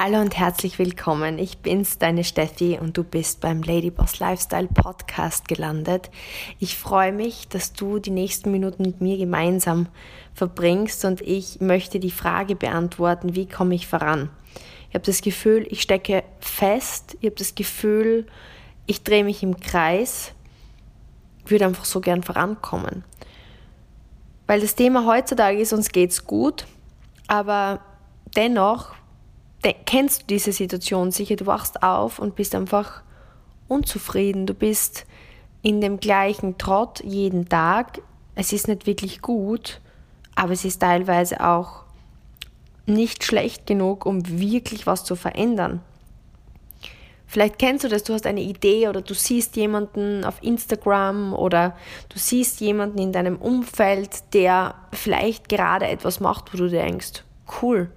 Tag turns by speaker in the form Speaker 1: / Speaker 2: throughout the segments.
Speaker 1: Hallo und herzlich willkommen. Ich bin's, deine Steffi, und du bist beim Ladyboss Lifestyle Podcast gelandet. Ich freue mich, dass du die nächsten Minuten mit mir gemeinsam verbringst und ich möchte die Frage beantworten, wie komme ich voran? Ich habe das Gefühl, ich stecke fest, ich habe das Gefühl, ich drehe mich im Kreis, ich würde einfach so gern vorankommen. Weil das Thema heutzutage ist, uns geht's gut, aber dennoch kennst du diese Situation sicher, du wachst auf und bist einfach unzufrieden, du bist in dem gleichen Trott jeden Tag, es ist nicht wirklich gut, aber es ist teilweise auch nicht schlecht genug, um wirklich was zu verändern. Vielleicht kennst du das, du hast eine Idee oder du siehst jemanden auf Instagram oder du siehst jemanden in deinem Umfeld, der vielleicht gerade etwas macht, wo du denkst, cool,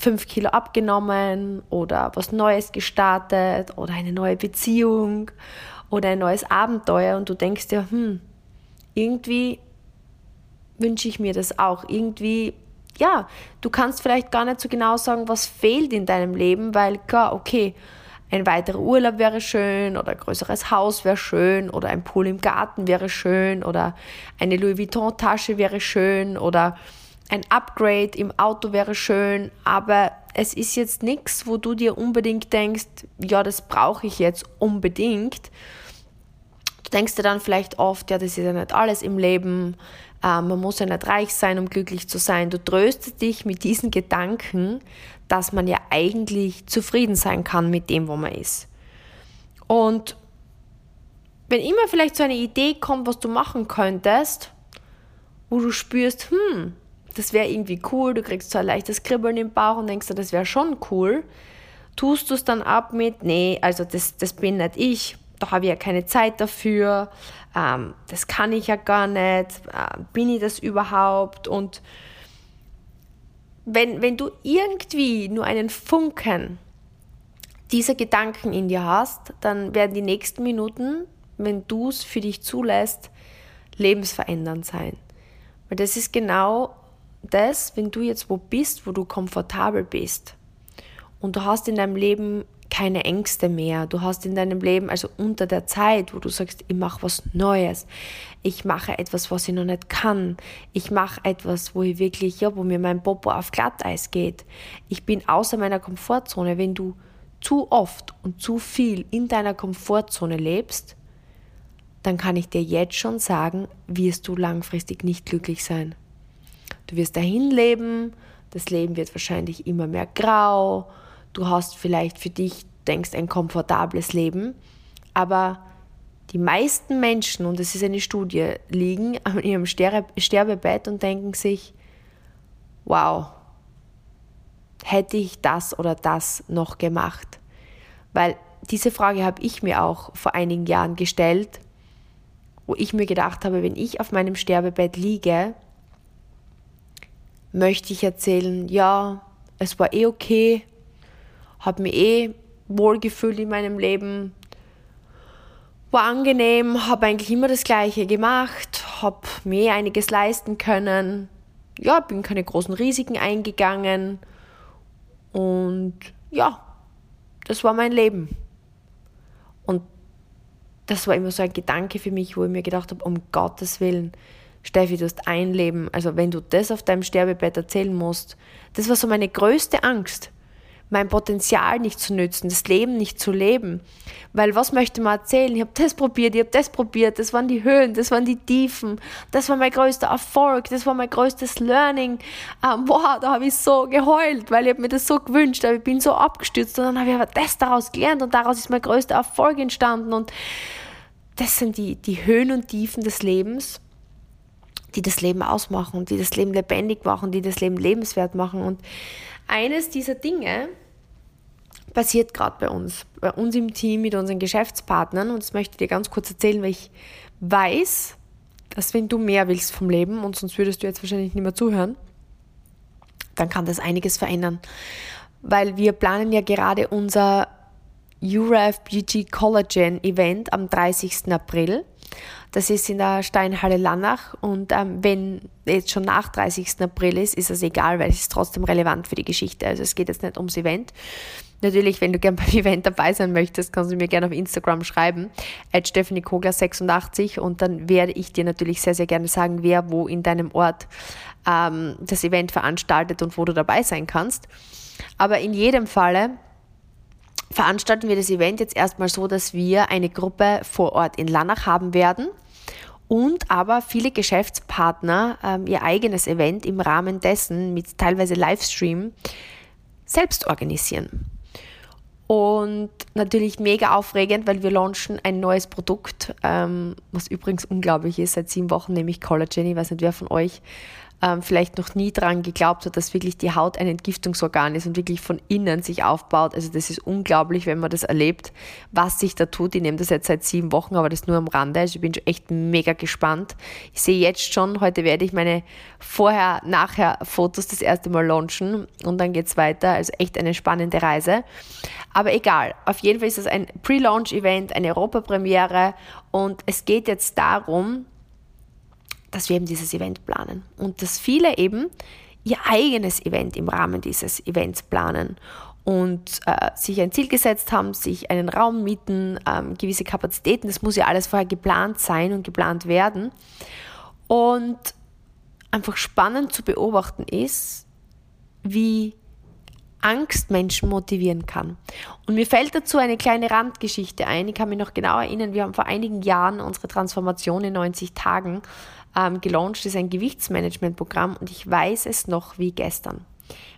Speaker 1: fünf Kilo abgenommen oder was Neues gestartet oder eine neue Beziehung oder ein neues Abenteuer und du denkst dir, hm, irgendwie wünsche ich mir das auch. Irgendwie, ja, du kannst vielleicht gar nicht so genau sagen, was fehlt in deinem Leben, weil klar, okay, ein weiterer Urlaub wäre schön oder ein größeres Haus wäre schön oder ein Pool im Garten wäre schön oder eine Louis Vuitton Tasche wäre schön oder ein Upgrade im Auto wäre schön, aber es ist jetzt nichts, wo du dir unbedingt denkst, ja, das brauche ich jetzt unbedingt. Du denkst dir dann vielleicht oft, ja, das ist ja nicht alles im Leben, äh, man muss ja nicht reich sein, um glücklich zu sein. Du tröstest dich mit diesen Gedanken, dass man ja eigentlich zufrieden sein kann mit dem, wo man ist. Und wenn immer vielleicht so eine Idee kommt, was du machen könntest, wo du spürst, hm, das wäre irgendwie cool, du kriegst so ein leichtes Kribbeln im Bauch und denkst das wäre schon cool, tust du es dann ab mit, nee, also das, das bin nicht ich, da habe ich ja keine Zeit dafür, ähm, das kann ich ja gar nicht, äh, bin ich das überhaupt? Und wenn, wenn du irgendwie nur einen Funken dieser Gedanken in dir hast, dann werden die nächsten Minuten, wenn du es für dich zulässt, lebensverändernd sein. Weil das ist genau das, wenn du jetzt wo bist, wo du komfortabel bist. Und du hast in deinem Leben keine Ängste mehr, du hast in deinem Leben, also unter der Zeit, wo du sagst, ich mache was Neues, ich mache etwas, was ich noch nicht kann, ich mache etwas, wo ich wirklich, ja, wo mir mein Popo auf Glatteis geht, ich bin außer meiner Komfortzone, wenn du zu oft und zu viel in deiner Komfortzone lebst, dann kann ich dir jetzt schon sagen, wirst du langfristig nicht glücklich sein. Du wirst dahin leben, das Leben wird wahrscheinlich immer mehr grau, du hast vielleicht für dich, denkst, ein komfortables Leben, aber die meisten Menschen, und es ist eine Studie, liegen an ihrem Sterbebett und denken sich, wow, hätte ich das oder das noch gemacht? Weil diese Frage habe ich mir auch vor einigen Jahren gestellt, wo ich mir gedacht habe, wenn ich auf meinem Sterbebett liege, möchte ich erzählen, ja, es war eh okay, habe mich eh wohlgefühlt in meinem Leben, war angenehm, habe eigentlich immer das Gleiche gemacht, habe mir einiges leisten können, ja, bin keine großen Risiken eingegangen und ja, das war mein Leben. Und das war immer so ein Gedanke für mich, wo ich mir gedacht habe, um Gottes Willen, Steffi, du hast ein Leben. Also wenn du das auf deinem Sterbebett erzählen musst, das war so meine größte Angst, mein Potenzial nicht zu nützen, das Leben nicht zu leben. Weil was möchte man erzählen? Ich habe das probiert, ich habe das probiert, das waren die Höhen, das waren die Tiefen, das war mein größter Erfolg, das war mein größtes Learning. Ähm, boah, da habe ich so geheult, weil ich mir das so gewünscht, aber ich bin so abgestürzt und dann habe ich aber das daraus gelernt und daraus ist mein größter Erfolg entstanden und das sind die, die Höhen und Tiefen des Lebens die das Leben ausmachen, die das Leben lebendig machen, die das Leben lebenswert machen. Und eines dieser Dinge passiert gerade bei uns, bei uns im Team mit unseren Geschäftspartnern. Und das möchte ich dir ganz kurz erzählen, weil ich weiß, dass wenn du mehr willst vom Leben, und sonst würdest du jetzt wahrscheinlich nicht mehr zuhören, dann kann das einiges verändern. Weil wir planen ja gerade unser URAF Beauty Collagen Event am 30. April. Das ist in der Steinhalle Lannach und ähm, wenn jetzt schon nach 30. April ist, ist es egal, weil es ist trotzdem relevant für die Geschichte. Also es geht jetzt nicht ums Event. Natürlich, wenn du gerne beim Event dabei sein möchtest, kannst du mir gerne auf Instagram schreiben, at Stephanie Kogler 86 und dann werde ich dir natürlich sehr, sehr gerne sagen, wer wo in deinem Ort ähm, das Event veranstaltet und wo du dabei sein kannst. Aber in jedem Falle veranstalten wir das Event jetzt erstmal so, dass wir eine Gruppe vor Ort in Lannach haben werden und aber viele Geschäftspartner ähm, ihr eigenes Event im Rahmen dessen mit teilweise Livestream selbst organisieren. Und natürlich mega aufregend, weil wir launchen ein neues Produkt, ähm, was übrigens unglaublich ist, seit sieben Wochen, nämlich Collagen. Ich weiß nicht, wer von euch ähm, vielleicht noch nie daran geglaubt hat, dass wirklich die Haut ein Entgiftungsorgan ist und wirklich von innen sich aufbaut. Also das ist unglaublich, wenn man das erlebt, was sich da tut. Ich nehme das jetzt seit sieben Wochen, aber das nur am Rande. Also ich bin schon echt mega gespannt. Ich sehe jetzt schon, heute werde ich meine Vorher-Nachher-Fotos das erste Mal launchen und dann geht es weiter. Also echt eine spannende Reise. Aber egal, auf jeden Fall ist es ein Pre-Launch-Event, eine Europapremiere und es geht jetzt darum, dass wir eben dieses Event planen und dass viele eben ihr eigenes Event im Rahmen dieses Events planen und äh, sich ein Ziel gesetzt haben, sich einen Raum mieten, ähm, gewisse Kapazitäten, das muss ja alles vorher geplant sein und geplant werden. Und einfach spannend zu beobachten ist, wie Angst Menschen motivieren kann. Und mir fällt dazu eine kleine Randgeschichte ein. Ich kann mich noch genau erinnern, wir haben vor einigen Jahren unsere Transformation in 90 Tagen ähm, gelauncht. Ist ein Gewichtsmanagementprogramm und ich weiß es noch wie gestern.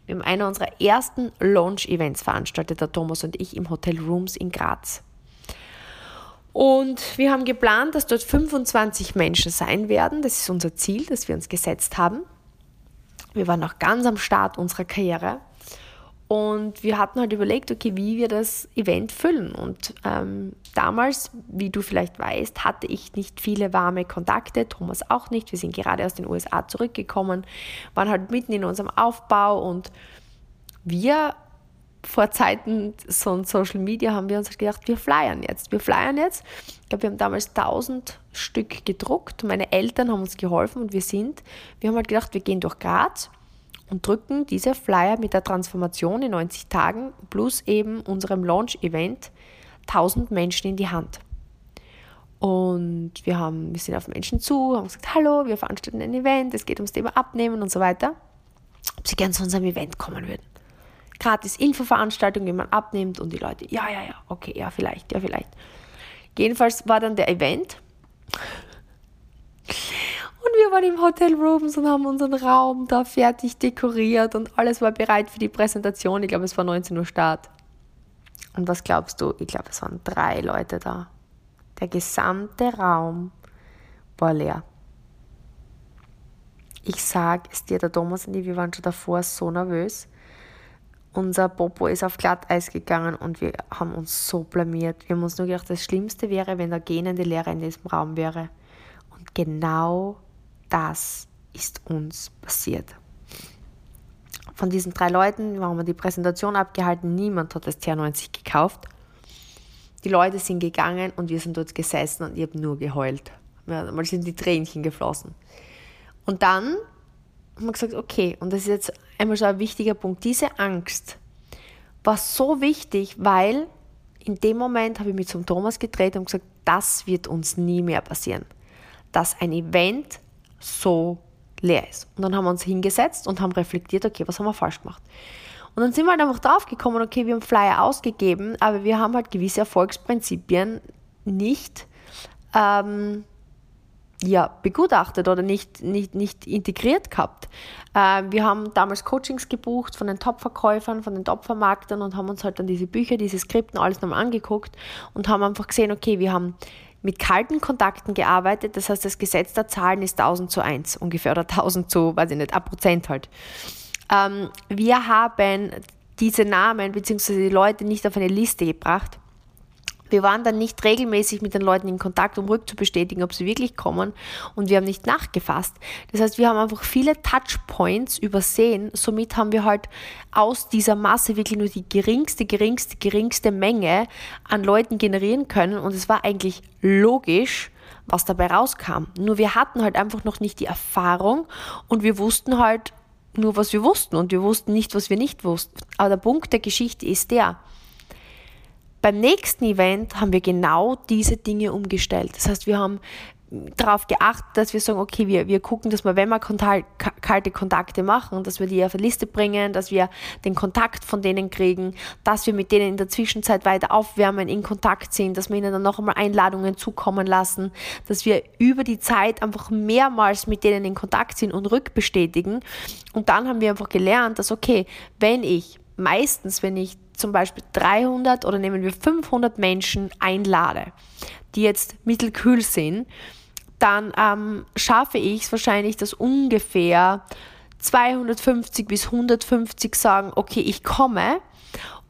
Speaker 1: Wir haben einer unserer ersten Launch-Events veranstaltet, der Thomas und ich, im Hotel Rooms in Graz. Und wir haben geplant, dass dort 25 Menschen sein werden. Das ist unser Ziel, das wir uns gesetzt haben. Wir waren noch ganz am Start unserer Karriere. Und wir hatten halt überlegt, okay, wie wir das Event füllen. Und ähm, damals, wie du vielleicht weißt, hatte ich nicht viele warme Kontakte, Thomas auch nicht. Wir sind gerade aus den USA zurückgekommen, waren halt mitten in unserem Aufbau und wir vor Zeiten von Social Media haben wir uns halt gedacht, wir flyern jetzt. Wir flyern jetzt. Ich glaube, wir haben damals 1000 Stück gedruckt. Meine Eltern haben uns geholfen und wir sind, wir haben halt gedacht, wir gehen durch Graz und drücken diese Flyer mit der Transformation in 90 Tagen plus eben unserem Launch-Event 1000 Menschen in die Hand. Und wir, haben, wir sind auf Menschen zu, haben gesagt, hallo, wir veranstalten ein Event, es geht ums Thema Abnehmen und so weiter. Ob sie gerne zu unserem Event kommen würden. Gratis Infoveranstaltung, wie man abnimmt und die Leute, ja, ja, ja, okay, ja, vielleicht, ja, vielleicht. Jedenfalls war dann der Event und wir waren im Hotel Rooms und haben unseren Raum da fertig dekoriert und alles war bereit für die Präsentation. Ich glaube, es war 19 Uhr Start. Und was glaubst du? Ich glaube, es waren drei Leute da. Der gesamte Raum war leer. Ich sage es dir, der Thomas und ich, wir waren schon davor so nervös. Unser Popo ist auf Glatteis gegangen und wir haben uns so blamiert. Wir haben uns nur gedacht, das Schlimmste wäre, wenn der gähnende Lehrer in diesem Raum wäre. Und genau das ist uns passiert. Von diesen drei Leuten haben wir die Präsentation abgehalten, niemand hat das TR90 gekauft. Die Leute sind gegangen und wir sind dort gesessen und ich habe nur geheult. Mal sind die Tränchen geflossen. Und dann haben wir gesagt, okay, und das ist jetzt einmal so ein wichtiger Punkt, diese Angst war so wichtig, weil in dem Moment habe ich mich zum Thomas gedreht und gesagt, das wird uns nie mehr passieren. Dass ein Event so leer ist. Und dann haben wir uns hingesetzt und haben reflektiert, okay, was haben wir falsch gemacht? Und dann sind wir halt einfach drauf gekommen, okay, wir haben Flyer ausgegeben, aber wir haben halt gewisse Erfolgsprinzipien nicht ähm, ja, begutachtet oder nicht, nicht, nicht integriert gehabt. Äh, wir haben damals Coachings gebucht von den Top-Verkäufern, von den Top-Vermarktern und haben uns halt dann diese Bücher, diese Skripten, alles nochmal angeguckt und haben einfach gesehen, okay, wir haben mit kalten Kontakten gearbeitet. Das heißt, das Gesetz der Zahlen ist 1000 zu 1 ungefähr oder 1000 zu, weiß ich nicht, ein Prozent halt. Ähm, wir haben diese Namen bzw. die Leute nicht auf eine Liste gebracht, wir waren dann nicht regelmäßig mit den Leuten in Kontakt, um rückzubestätigen, ob sie wirklich kommen und wir haben nicht nachgefasst. Das heißt, wir haben einfach viele Touchpoints übersehen. Somit haben wir halt aus dieser Masse wirklich nur die geringste, geringste, geringste Menge an Leuten generieren können und es war eigentlich logisch, was dabei rauskam. Nur wir hatten halt einfach noch nicht die Erfahrung und wir wussten halt nur, was wir wussten und wir wussten nicht, was wir nicht wussten. Aber der Punkt der Geschichte ist der, beim nächsten Event haben wir genau diese Dinge umgestellt. Das heißt, wir haben darauf geachtet, dass wir sagen, okay, wir, wir gucken, dass wir, wenn wir kalte Kontakte machen, dass wir die auf eine Liste bringen, dass wir den Kontakt von denen kriegen, dass wir mit denen in der Zwischenzeit weiter aufwärmen, in Kontakt sind, dass wir ihnen dann noch einmal Einladungen zukommen lassen, dass wir über die Zeit einfach mehrmals mit denen in Kontakt sind und rückbestätigen. Und dann haben wir einfach gelernt, dass, okay, wenn ich meistens, wenn ich zum Beispiel 300 oder nehmen wir 500 Menschen einlade, die jetzt mittelkühl sind, dann ähm, schaffe ich es wahrscheinlich, dass ungefähr 250 bis 150 sagen, okay, ich komme.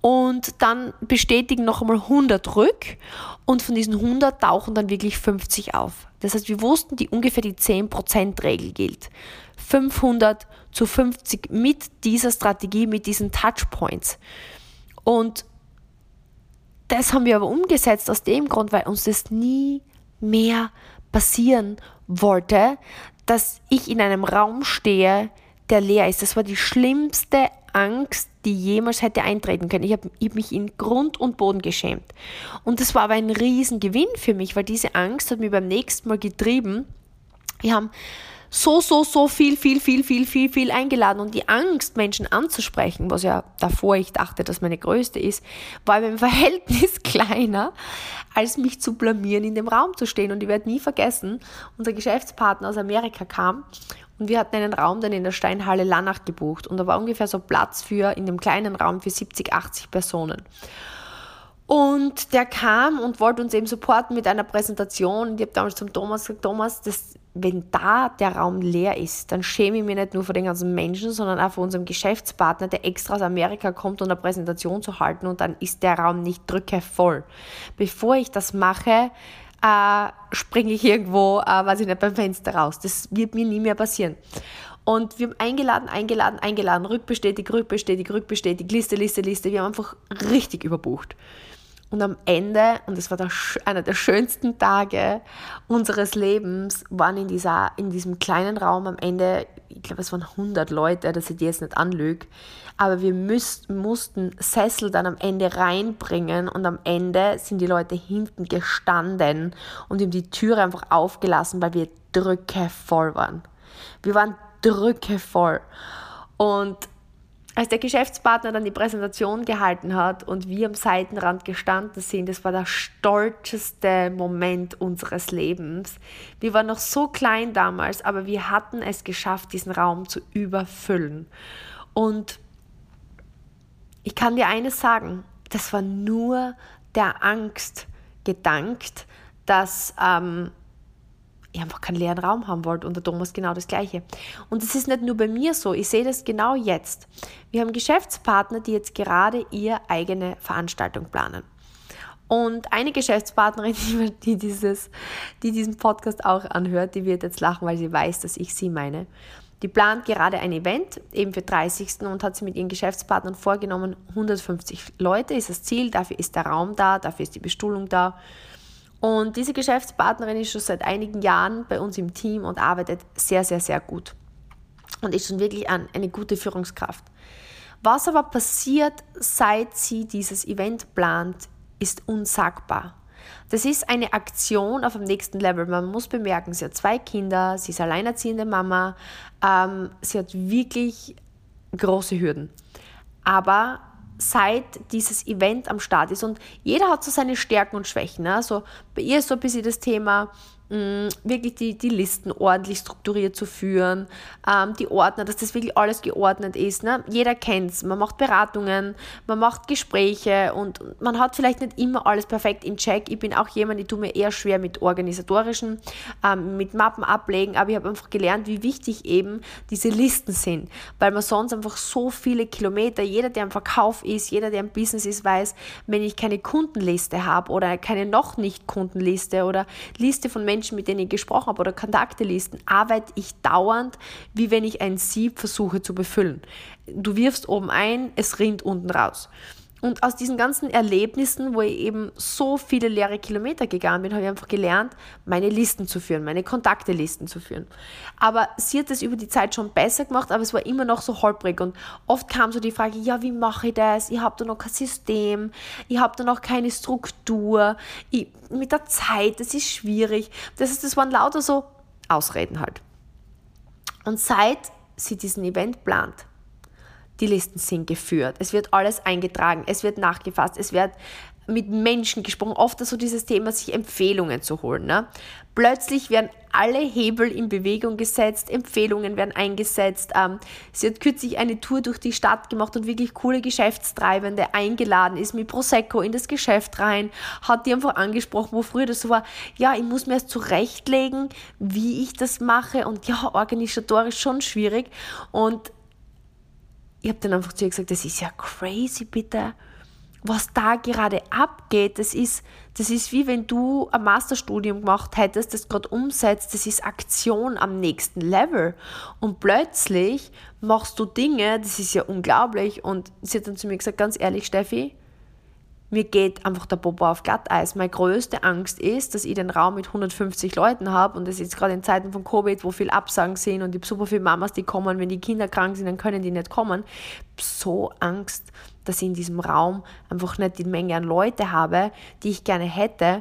Speaker 1: Und dann bestätigen noch einmal 100 rück und von diesen 100 tauchen dann wirklich 50 auf. Das heißt, wir wussten, die ungefähr die 10%-Regel gilt. 500 zu 50 mit dieser Strategie, mit diesen Touchpoints. Und das haben wir aber umgesetzt aus dem Grund, weil uns das nie mehr passieren wollte, dass ich in einem Raum stehe, der leer ist. Das war die schlimmste Angst, die jemals hätte eintreten können. Ich habe hab mich in Grund und Boden geschämt. Und das war aber ein Riesengewinn für mich, weil diese Angst hat mich beim nächsten Mal getrieben. Wir haben so, so, so viel, viel, viel, viel, viel, viel eingeladen. Und die Angst, Menschen anzusprechen, was ja davor ich dachte, dass meine größte ist, war im Verhältnis kleiner, als mich zu blamieren, in dem Raum zu stehen. Und ich werde nie vergessen, unser Geschäftspartner aus Amerika kam und wir hatten einen Raum dann in der Steinhalle Lannach gebucht. Und da war ungefähr so Platz für, in dem kleinen Raum für 70, 80 Personen. Und der kam und wollte uns eben supporten mit einer Präsentation. Ich habe damals zum Thomas gesagt, Thomas, das, wenn da der Raum leer ist, dann schäme ich mich nicht nur vor den ganzen Menschen, sondern auch vor unserem Geschäftspartner, der extra aus Amerika kommt, um eine Präsentation zu halten und dann ist der Raum nicht drückevoll. Bevor ich das mache, äh, springe ich irgendwo, äh, weiß ich nicht, beim Fenster raus. Das wird mir nie mehr passieren. Und wir haben eingeladen, eingeladen, eingeladen, rückbestätigt, rückbestätigt, rückbestätigt, Liste, Liste, Liste. Wir haben einfach richtig überbucht. Und am Ende, und das war der, einer der schönsten Tage unseres Lebens, waren in, dieser, in diesem kleinen Raum am Ende, ich glaube, es waren 100 Leute, dass ich die jetzt nicht anlüge, aber wir müsst, mussten Sessel dann am Ende reinbringen und am Ende sind die Leute hinten gestanden und haben die Türe einfach aufgelassen, weil wir drückevoll waren. Wir waren drückevoll. Und als der Geschäftspartner dann die Präsentation gehalten hat und wir am Seitenrand gestanden sind, das war der stolzeste Moment unseres Lebens. Wir waren noch so klein damals, aber wir hatten es geschafft, diesen Raum zu überfüllen. Und ich kann dir eines sagen, das war nur der Angst gedankt, dass ähm, ich einfach keinen leeren Raum haben wollte und der Thomas genau das Gleiche. Und es ist nicht nur bei mir so, ich sehe das genau jetzt. Wir haben Geschäftspartner, die jetzt gerade ihre eigene Veranstaltung planen. Und eine Geschäftspartnerin, die, dieses, die diesen Podcast auch anhört, die wird jetzt lachen, weil sie weiß, dass ich sie meine. Die plant gerade ein Event, eben für 30. und hat sie mit ihren Geschäftspartnern vorgenommen, 150 Leute ist das Ziel, dafür ist der Raum da, dafür ist die Bestuhlung da. Und diese Geschäftspartnerin ist schon seit einigen Jahren bei uns im Team und arbeitet sehr, sehr, sehr gut. Und ist schon wirklich eine gute Führungskraft. Was aber passiert, seit sie dieses Event plant, ist unsagbar. Das ist eine Aktion auf dem nächsten Level. Man muss bemerken, sie hat zwei Kinder, sie ist alleinerziehende Mama, ähm, sie hat wirklich große Hürden. Aber seit dieses Event am Start ist. Und jeder hat so seine Stärken und Schwächen. Ne? Also bei ihr ist so ein bisschen das Thema, Mm, wirklich die, die Listen ordentlich strukturiert zu führen, ähm, die Ordner, dass das wirklich alles geordnet ist. Ne? Jeder kennt es, man macht Beratungen, man macht Gespräche und man hat vielleicht nicht immer alles perfekt in Check. Ich bin auch jemand, ich tue mir eher schwer mit organisatorischen, ähm, mit Mappen ablegen, aber ich habe einfach gelernt, wie wichtig eben diese Listen sind, weil man sonst einfach so viele Kilometer, jeder, der im Verkauf ist, jeder, der im Business ist, weiß, wenn ich keine Kundenliste habe oder keine noch nicht Kundenliste oder Liste von Menschen, Menschen, mit denen ich gesprochen habe oder Kontaktelisten, arbeite ich dauernd, wie wenn ich ein Sieb versuche zu befüllen. Du wirfst oben ein, es rinnt unten raus. Und aus diesen ganzen Erlebnissen, wo ich eben so viele leere Kilometer gegangen bin, habe ich einfach gelernt, meine Listen zu führen, meine Kontaktelisten zu führen. Aber sie hat es über die Zeit schon besser gemacht, aber es war immer noch so holprig. Und oft kam so die Frage, ja, wie mache ich das? Ich habe da noch kein System, ich habe da noch keine Struktur, ich, mit der Zeit, das ist schwierig. Das ist, das waren lauter so Ausreden halt. Und seit sie diesen Event plant, die Listen sind geführt, es wird alles eingetragen, es wird nachgefasst, es wird mit Menschen gesprochen, oft so dieses Thema, sich Empfehlungen zu holen. Ne? Plötzlich werden alle Hebel in Bewegung gesetzt, Empfehlungen werden eingesetzt. Ähm, sie hat kürzlich eine Tour durch die Stadt gemacht und wirklich coole Geschäftstreibende eingeladen, ist mit Prosecco in das Geschäft rein, hat die einfach angesprochen, wo früher das so war, ja, ich muss mir erst zurechtlegen, wie ich das mache und ja, organisatorisch schon schwierig und ich habe dann einfach zu ihr gesagt, das ist ja crazy, bitte. Was da gerade abgeht, das ist, das ist wie wenn du ein Masterstudium gemacht hättest, das gerade umsetzt, das ist Aktion am nächsten Level. Und plötzlich machst du Dinge, das ist ja unglaublich. Und sie hat dann zu mir gesagt, ganz ehrlich, Steffi, mir geht einfach der Popo auf Glatteis. Meine größte Angst ist, dass ich den Raum mit 150 Leuten habe und das ist gerade in Zeiten von Covid, wo viel Absagen sind und ich habe super viele Mamas, die kommen, wenn die Kinder krank sind, dann können die nicht kommen. So Angst, dass ich in diesem Raum einfach nicht die Menge an Leute habe, die ich gerne hätte.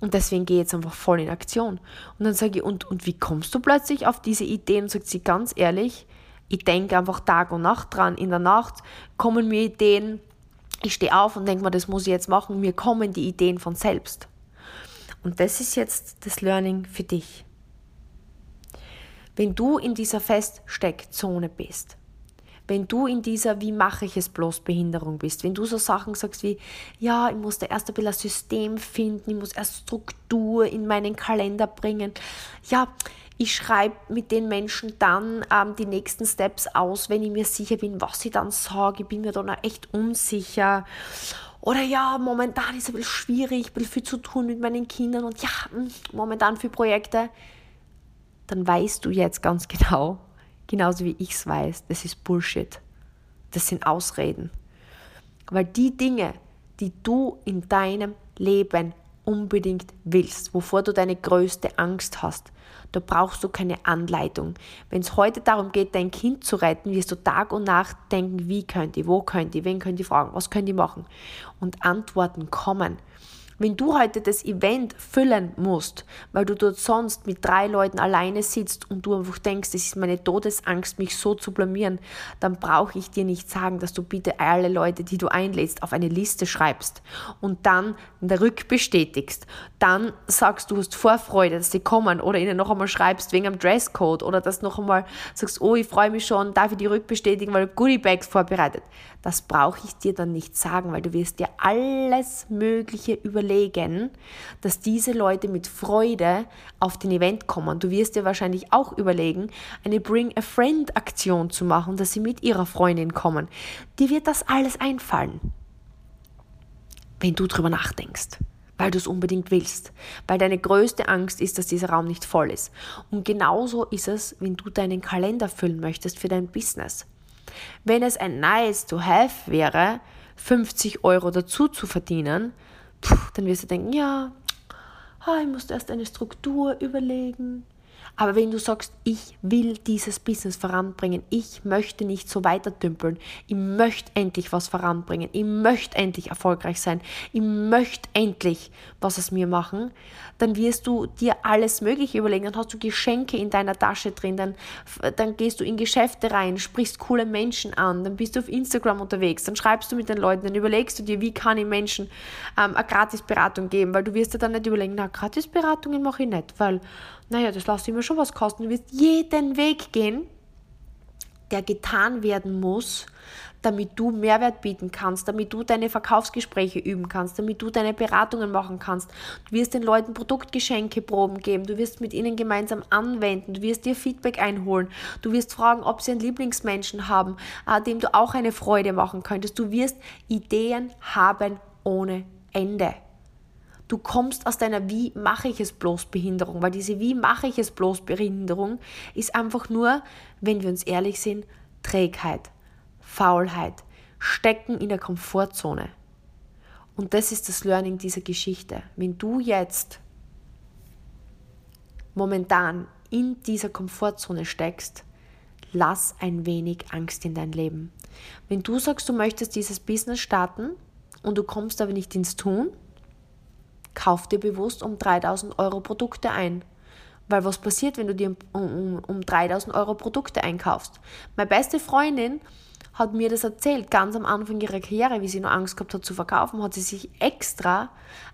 Speaker 1: Und deswegen gehe ich jetzt einfach voll in Aktion. Und dann sage ich, und, und wie kommst du plötzlich auf diese Idee? Und sagt sie ganz ehrlich, ich denke einfach Tag und Nacht dran. In der Nacht kommen mir Ideen, ich stehe auf und denke mir, das muss ich jetzt machen. Mir kommen die Ideen von selbst. Und das ist jetzt das Learning für dich. Wenn du in dieser Feststeckzone bist, wenn du in dieser Wie mache ich es bloß Behinderung bist, wenn du so Sachen sagst wie, ja, ich muss da erst ein bisschen ein System finden, ich muss erst Struktur in meinen Kalender bringen, ja, ich schreibe mit den Menschen dann ähm, die nächsten Steps aus, wenn ich mir sicher bin, was ich dann sage. Ich bin mir dann auch echt unsicher. Oder ja, momentan ist es ein bisschen schwierig, ein bisschen viel zu tun mit meinen Kindern und ja, hm, momentan für Projekte. Dann weißt du jetzt ganz genau, genauso wie ich es weiß, das ist Bullshit. Das sind Ausreden. Weil die Dinge, die du in deinem Leben unbedingt willst, wovor du deine größte Angst hast, da brauchst du keine Anleitung. Wenn es heute darum geht, dein Kind zu retten, wirst du Tag und Nacht denken, wie könnt ihr, wo könnt ihr, wen könnt ihr fragen, was könnt ihr machen? Und Antworten kommen. Wenn du heute das Event füllen musst, weil du dort sonst mit drei Leuten alleine sitzt und du einfach denkst, es ist meine Todesangst, mich so zu blamieren, dann brauche ich dir nicht sagen, dass du bitte alle Leute, die du einlädst, auf eine Liste schreibst und dann rückbestätigst. Dann sagst du, hast Vorfreude, dass sie kommen oder ihnen noch einmal schreibst wegen am Dresscode oder dass noch einmal sagst, oh, ich freue mich schon, darf ich die rückbestätigen, weil du Goodie Bags vorbereitet. Das brauche ich dir dann nicht sagen, weil du wirst dir alles Mögliche überlegen, dass diese Leute mit Freude auf den Event kommen. Du wirst dir wahrscheinlich auch überlegen, eine Bring a Friend Aktion zu machen, dass sie mit ihrer Freundin kommen. Dir wird das alles einfallen, wenn du drüber nachdenkst weil du es unbedingt willst, weil deine größte Angst ist, dass dieser Raum nicht voll ist. Und genauso ist es, wenn du deinen Kalender füllen möchtest für dein Business. Wenn es ein Nice to Have wäre, 50 Euro dazu zu verdienen, dann wirst du denken, ja, ich muss erst eine Struktur überlegen, aber wenn du sagst, ich will dieses Business voranbringen, ich möchte nicht so weiter dümpeln, ich möchte endlich was voranbringen, ich möchte endlich erfolgreich sein, ich möchte endlich was aus mir machen, dann wirst du dir alles Mögliche überlegen, dann hast du Geschenke in deiner Tasche drin, dann, dann gehst du in Geschäfte rein, sprichst coole Menschen an, dann bist du auf Instagram unterwegs, dann schreibst du mit den Leuten, dann überlegst du dir, wie kann ich Menschen ähm, eine Gratisberatung geben, weil du wirst dir dann nicht überlegen, na, Gratisberatungen mache ich nicht, weil naja, das ich mir schon was kosten. Du wirst jeden Weg gehen, der getan werden muss, damit du Mehrwert bieten kannst, damit du deine Verkaufsgespräche üben kannst, damit du deine Beratungen machen kannst. Du wirst den Leuten Produktgeschenke Proben geben, du wirst mit ihnen gemeinsam anwenden, du wirst dir Feedback einholen, du wirst fragen, ob sie einen Lieblingsmenschen haben, äh, dem du auch eine Freude machen könntest. Du wirst Ideen haben ohne Ende. Du kommst aus deiner Wie mache ich es bloß Behinderung, weil diese Wie mache ich es bloß Behinderung ist einfach nur, wenn wir uns ehrlich sind, Trägheit, Faulheit, stecken in der Komfortzone. Und das ist das Learning dieser Geschichte. Wenn du jetzt momentan in dieser Komfortzone steckst, lass ein wenig Angst in dein Leben. Wenn du sagst, du möchtest dieses Business starten und du kommst aber nicht ins Tun, kauf dir bewusst um 3000 Euro Produkte ein. Weil was passiert, wenn du dir um, um, um 3000 Euro Produkte einkaufst? Meine beste Freundin hat mir das erzählt, ganz am Anfang ihrer Karriere, wie sie nur Angst gehabt hat zu verkaufen, hat sie sich extra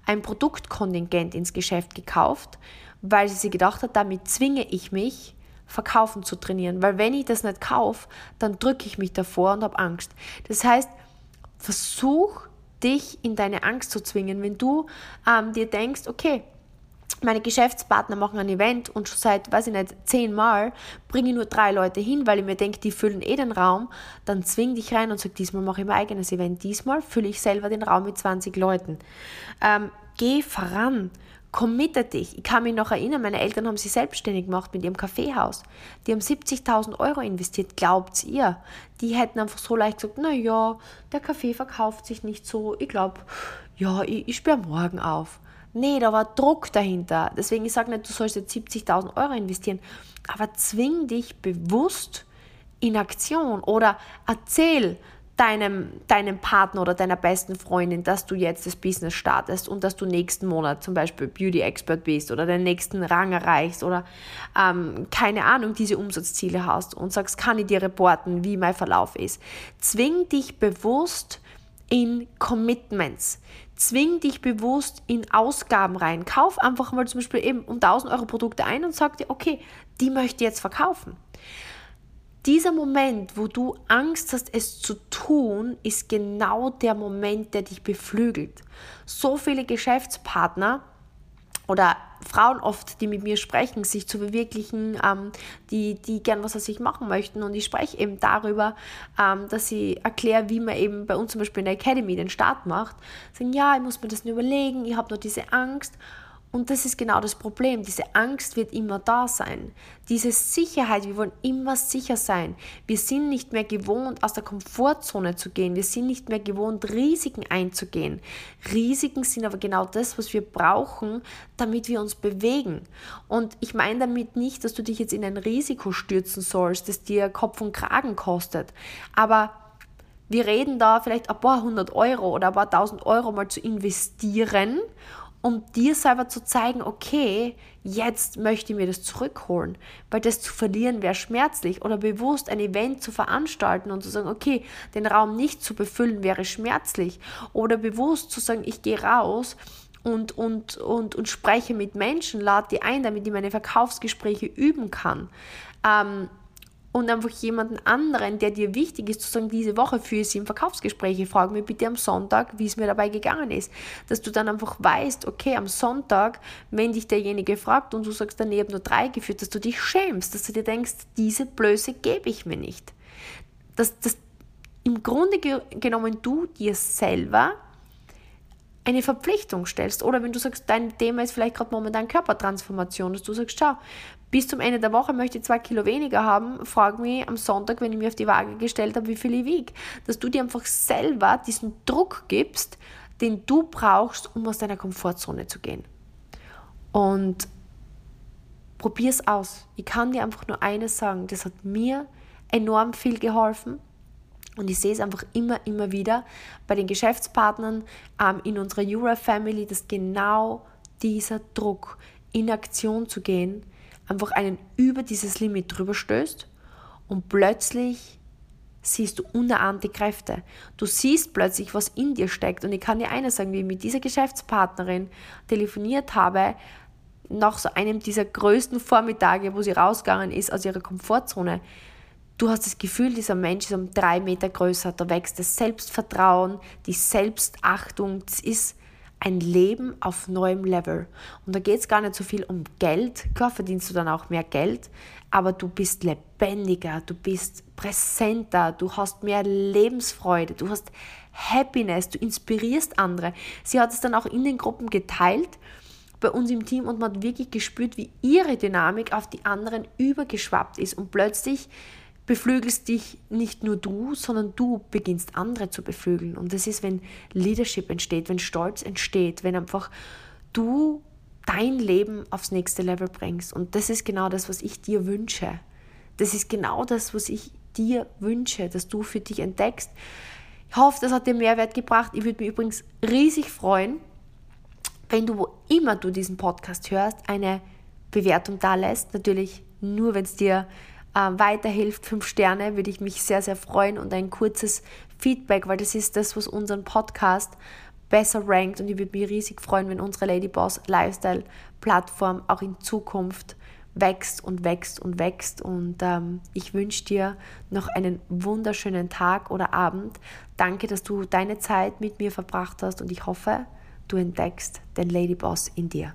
Speaker 1: ein Produktkontingent ins Geschäft gekauft, weil sie sich gedacht hat, damit zwinge ich mich, verkaufen zu trainieren. Weil wenn ich das nicht kaufe, dann drücke ich mich davor und habe Angst. Das heißt, versuch dich in deine Angst zu zwingen. Wenn du ähm, dir denkst, okay, meine Geschäftspartner machen ein Event und schon seit, weiß ich nicht, zehnmal bringe ich nur drei Leute hin, weil ich mir denke, die füllen eh den Raum, dann zwing dich rein und sag, diesmal mache ich mein eigenes Event. Diesmal fülle ich selber den Raum mit 20 Leuten. Ähm, geh voran. Committe dich. Ich kann mich noch erinnern, meine Eltern haben sich selbstständig gemacht mit ihrem Kaffeehaus. Die haben 70.000 Euro investiert, glaubt's ihr? Die hätten einfach so leicht gesagt, na ja, der Kaffee verkauft sich nicht so. Ich glaube, ja, ich, ich sperre morgen auf. Nee, da war Druck dahinter. Deswegen, ich sage nicht, du sollst jetzt 70.000 Euro investieren, aber zwing dich bewusst in Aktion oder erzähl deinem, deinem Partner oder deiner besten Freundin, dass du jetzt das Business startest und dass du nächsten Monat zum Beispiel Beauty Expert bist oder den nächsten Rang erreichst oder ähm, keine Ahnung, diese Umsatzziele hast und sagst, kann ich dir reporten, wie mein Verlauf ist. Zwing dich bewusst in Commitments. Zwing dich bewusst in Ausgaben rein. Kauf einfach mal zum Beispiel eben um 1000 Euro Produkte ein und sag dir, okay, die möchte ich jetzt verkaufen. Dieser Moment, wo du Angst hast, es zu tun, ist genau der Moment, der dich beflügelt. So viele Geschäftspartner oder Frauen oft, die mit mir sprechen, sich zu verwirklichen, ähm, die, die gern was aus sich machen möchten. Und ich spreche eben darüber, ähm, dass ich erkläre, wie man eben bei uns zum Beispiel in der Academy den Start macht. Sagen, ja, ich muss mir das nur überlegen, ich habe nur diese Angst. Und das ist genau das Problem. Diese Angst wird immer da sein. Diese Sicherheit, wir wollen immer sicher sein. Wir sind nicht mehr gewohnt, aus der Komfortzone zu gehen. Wir sind nicht mehr gewohnt, Risiken einzugehen. Risiken sind aber genau das, was wir brauchen, damit wir uns bewegen. Und ich meine damit nicht, dass du dich jetzt in ein Risiko stürzen sollst, das dir Kopf und Kragen kostet. Aber wir reden da vielleicht ein paar hundert Euro oder ein paar tausend Euro mal zu investieren um dir selber zu zeigen, okay, jetzt möchte ich mir das zurückholen, weil das zu verlieren wäre schmerzlich. Oder bewusst ein Event zu veranstalten und zu sagen, okay, den Raum nicht zu befüllen wäre schmerzlich. Oder bewusst zu sagen, ich gehe raus und, und, und, und spreche mit Menschen, lade die ein, damit ich meine Verkaufsgespräche üben kann. Ähm, und einfach jemanden anderen, der dir wichtig ist, zu sagen, diese Woche führe ich sie im Verkaufsgespräche, frag mir bitte am Sonntag, wie es mir dabei gegangen ist. Dass du dann einfach weißt, okay, am Sonntag, wenn dich derjenige fragt und du sagst, dann ich habe nur drei geführt, dass du dich schämst, dass du dir denkst, diese Blöße gebe ich mir nicht. Dass, dass im Grunde genommen du dir selber eine Verpflichtung stellst. Oder wenn du sagst, dein Thema ist vielleicht gerade momentan Körpertransformation, dass du sagst, schau, bis zum Ende der Woche möchte ich zwei Kilo weniger haben, frag mich am Sonntag, wenn ich mir auf die Waage gestellt habe, wie viel ich wiege. Dass du dir einfach selber diesen Druck gibst, den du brauchst, um aus deiner Komfortzone zu gehen. Und probier es aus. Ich kann dir einfach nur eines sagen, das hat mir enorm viel geholfen. Und ich sehe es einfach immer, immer wieder bei den Geschäftspartnern ähm, in unserer Jura Family, dass genau dieser Druck, in Aktion zu gehen, einfach einen über dieses Limit drüber stößt und plötzlich siehst du unahnte Kräfte. Du siehst plötzlich, was in dir steckt. Und ich kann dir eines sagen, wie ich mit dieser Geschäftspartnerin telefoniert habe, nach so einem dieser größten Vormittage, wo sie rausgegangen ist aus ihrer Komfortzone, Du hast das Gefühl, dieser Mensch ist um drei Meter größer. Da wächst das Selbstvertrauen, die Selbstachtung. Das ist ein Leben auf neuem Level. Und da geht es gar nicht so viel um Geld. Klar verdienst du dann auch mehr Geld, aber du bist lebendiger, du bist präsenter, du hast mehr Lebensfreude, du hast Happiness, du inspirierst andere. Sie hat es dann auch in den Gruppen geteilt bei uns im Team und man hat wirklich gespürt, wie ihre Dynamik auf die anderen übergeschwappt ist und plötzlich beflügelst dich nicht nur du, sondern du beginnst andere zu beflügeln. Und das ist, wenn Leadership entsteht, wenn Stolz entsteht, wenn einfach du dein Leben aufs nächste Level bringst. Und das ist genau das, was ich dir wünsche. Das ist genau das, was ich dir wünsche, dass du für dich entdeckst. Ich hoffe, das hat dir Mehrwert gebracht. Ich würde mich übrigens riesig freuen, wenn du, wo immer du diesen Podcast hörst, eine Bewertung da lässt. Natürlich nur, wenn es dir weiterhilft. Fünf Sterne würde ich mich sehr, sehr freuen und ein kurzes Feedback, weil das ist das, was unseren Podcast besser rankt und ich würde mich riesig freuen, wenn unsere Ladyboss Lifestyle Plattform auch in Zukunft wächst und wächst und wächst. Und ähm, ich wünsche dir noch einen wunderschönen Tag oder Abend. Danke, dass du deine Zeit mit mir verbracht hast und ich hoffe, du entdeckst den Ladyboss in dir.